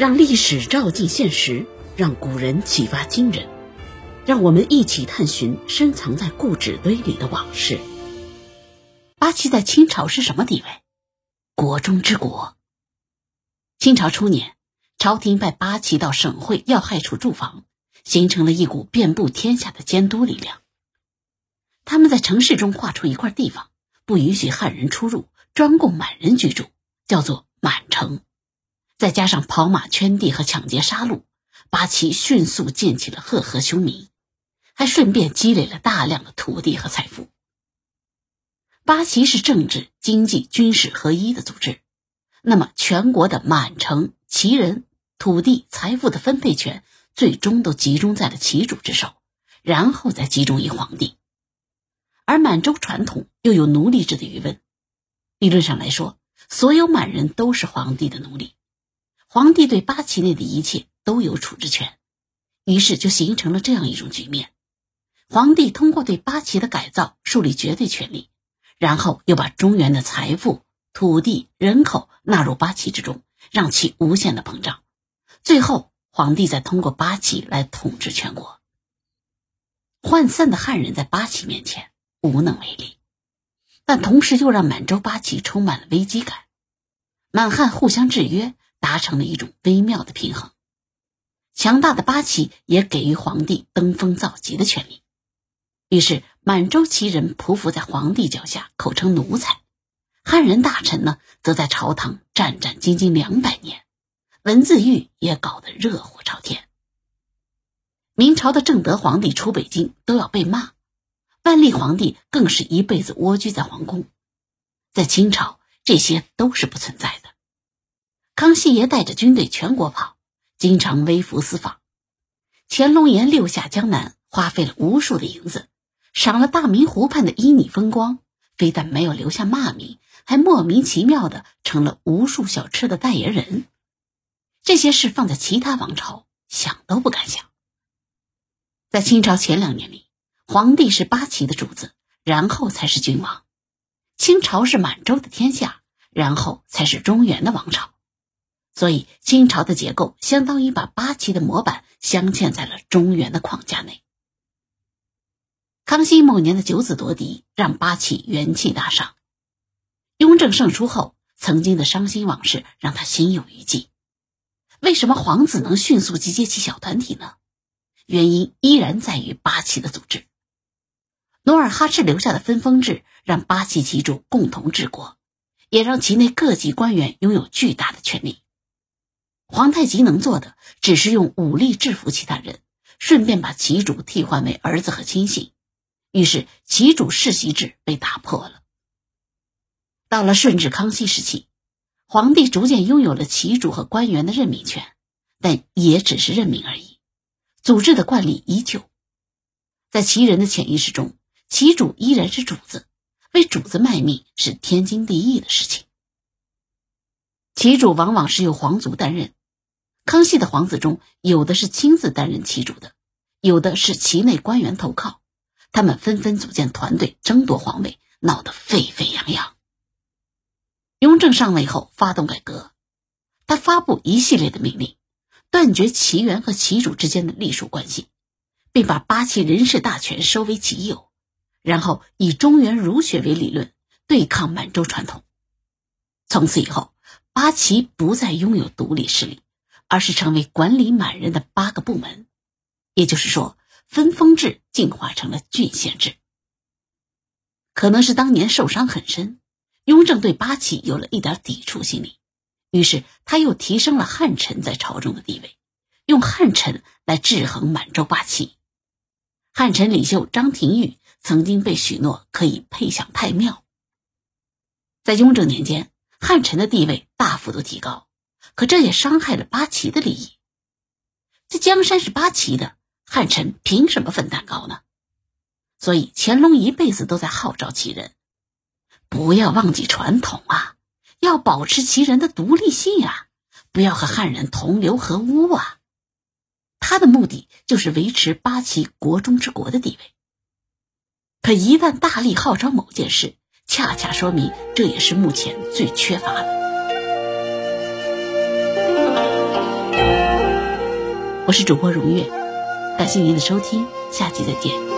让历史照进现实，让古人启发今人，让我们一起探寻深藏在故纸堆里的往事。八旗在清朝是什么地位？国中之国。清朝初年，朝廷派八旗到省会要害处驻防，形成了一股遍布天下的监督力量。他们在城市中划出一块地方，不允许汉人出入，专供满人居住，叫做满城。再加上跑马圈地和抢劫杀戮，八旗迅速建起了赫赫凶名，还顺便积累了大量的土地和财富。八旗是政治、经济、军事合一的组织，那么全国的满城旗人、土地、财富的分配权，最终都集中在了旗主之手，然后再集中于皇帝。而满洲传统又有奴隶制的余温，理论上来说，所有满人都是皇帝的奴隶。皇帝对八旗内的一切都有处置权，于是就形成了这样一种局面：皇帝通过对八旗的改造树立绝对权力，然后又把中原的财富、土地、人口纳入八旗之中，让其无限的膨胀。最后，皇帝再通过八旗来统治全国。涣散的汉人在八旗面前无能为力，但同时又让满洲八旗充满了危机感。满汉互相制约。达成了一种微妙的平衡，强大的八旗也给予皇帝登峰造极的权利，于是满洲旗人匍匐在皇帝脚下，口称奴才；汉人大臣呢，则在朝堂战战兢兢两百年，文字狱也搞得热火朝天。明朝的正德皇帝出北京都要被骂，万历皇帝更是一辈子蜗居在皇宫，在清朝这些都是不存在的。康熙爷带着军队全国跑，经常微服私访。乾隆爷六下江南，花费了无数的银子，赏了大明湖畔的旖旎风光，非但没有留下骂名，还莫名其妙的成了无数小吃的代言人。这些事放在其他王朝，想都不敢想。在清朝前两年里，皇帝是八旗的主子，然后才是君王；清朝是满洲的天下，然后才是中原的王朝。所以，清朝的结构相当于把八旗的模板镶嵌在了中原的框架内。康熙某年的九子夺嫡，让八旗元气大伤。雍正胜出后，曾经的伤心往事让他心有余悸。为什么皇子能迅速集结起小团体呢？原因依然在于八旗的组织。努尔哈赤留下的分封制，让八旗旗主共同治国，也让其内各级官员拥有巨大的权力。皇太极能做的只是用武力制服其他人，顺便把旗主替换为儿子和亲信，于是旗主世袭制被打破了。到了顺治、康熙时期，皇帝逐渐拥有了旗主和官员的任命权，但也只是任命而已，组织的惯例依旧。在旗人的潜意识中，旗主依然是主子，为主子卖命是天经地义的事情。旗主往往是由皇族担任。康熙的皇子中，有的是亲自担任旗主的，有的是旗内官员投靠，他们纷纷组建团队争夺皇位，闹得沸沸扬扬。雍正上位后发动改革，他发布一系列的命令，断绝旗员和旗主之间的隶属关系，并把八旗人事大权收为己有，然后以中原儒学为理论对抗满洲传统。从此以后，八旗不再拥有独立势力。而是成为管理满人的八个部门，也就是说，分封制进化成了郡县制。可能是当年受伤很深，雍正对八旗有了一点抵触心理，于是他又提升了汉臣在朝中的地位，用汉臣来制衡满洲八旗。汉臣领袖张廷玉曾经被许诺可以配享太庙。在雍正年间，汉臣的地位大幅度提高。可这也伤害了八旗的利益。这江山是八旗的，汉臣凭什么分蛋糕呢？所以乾隆一辈子都在号召旗人，不要忘记传统啊，要保持旗人的独立性啊，不要和汉人同流合污啊。他的目的就是维持八旗国中之国的地位。可一旦大力号召某件事，恰恰说明这也是目前最缺乏的。我是主播荣月，感谢您的收听，下期再见。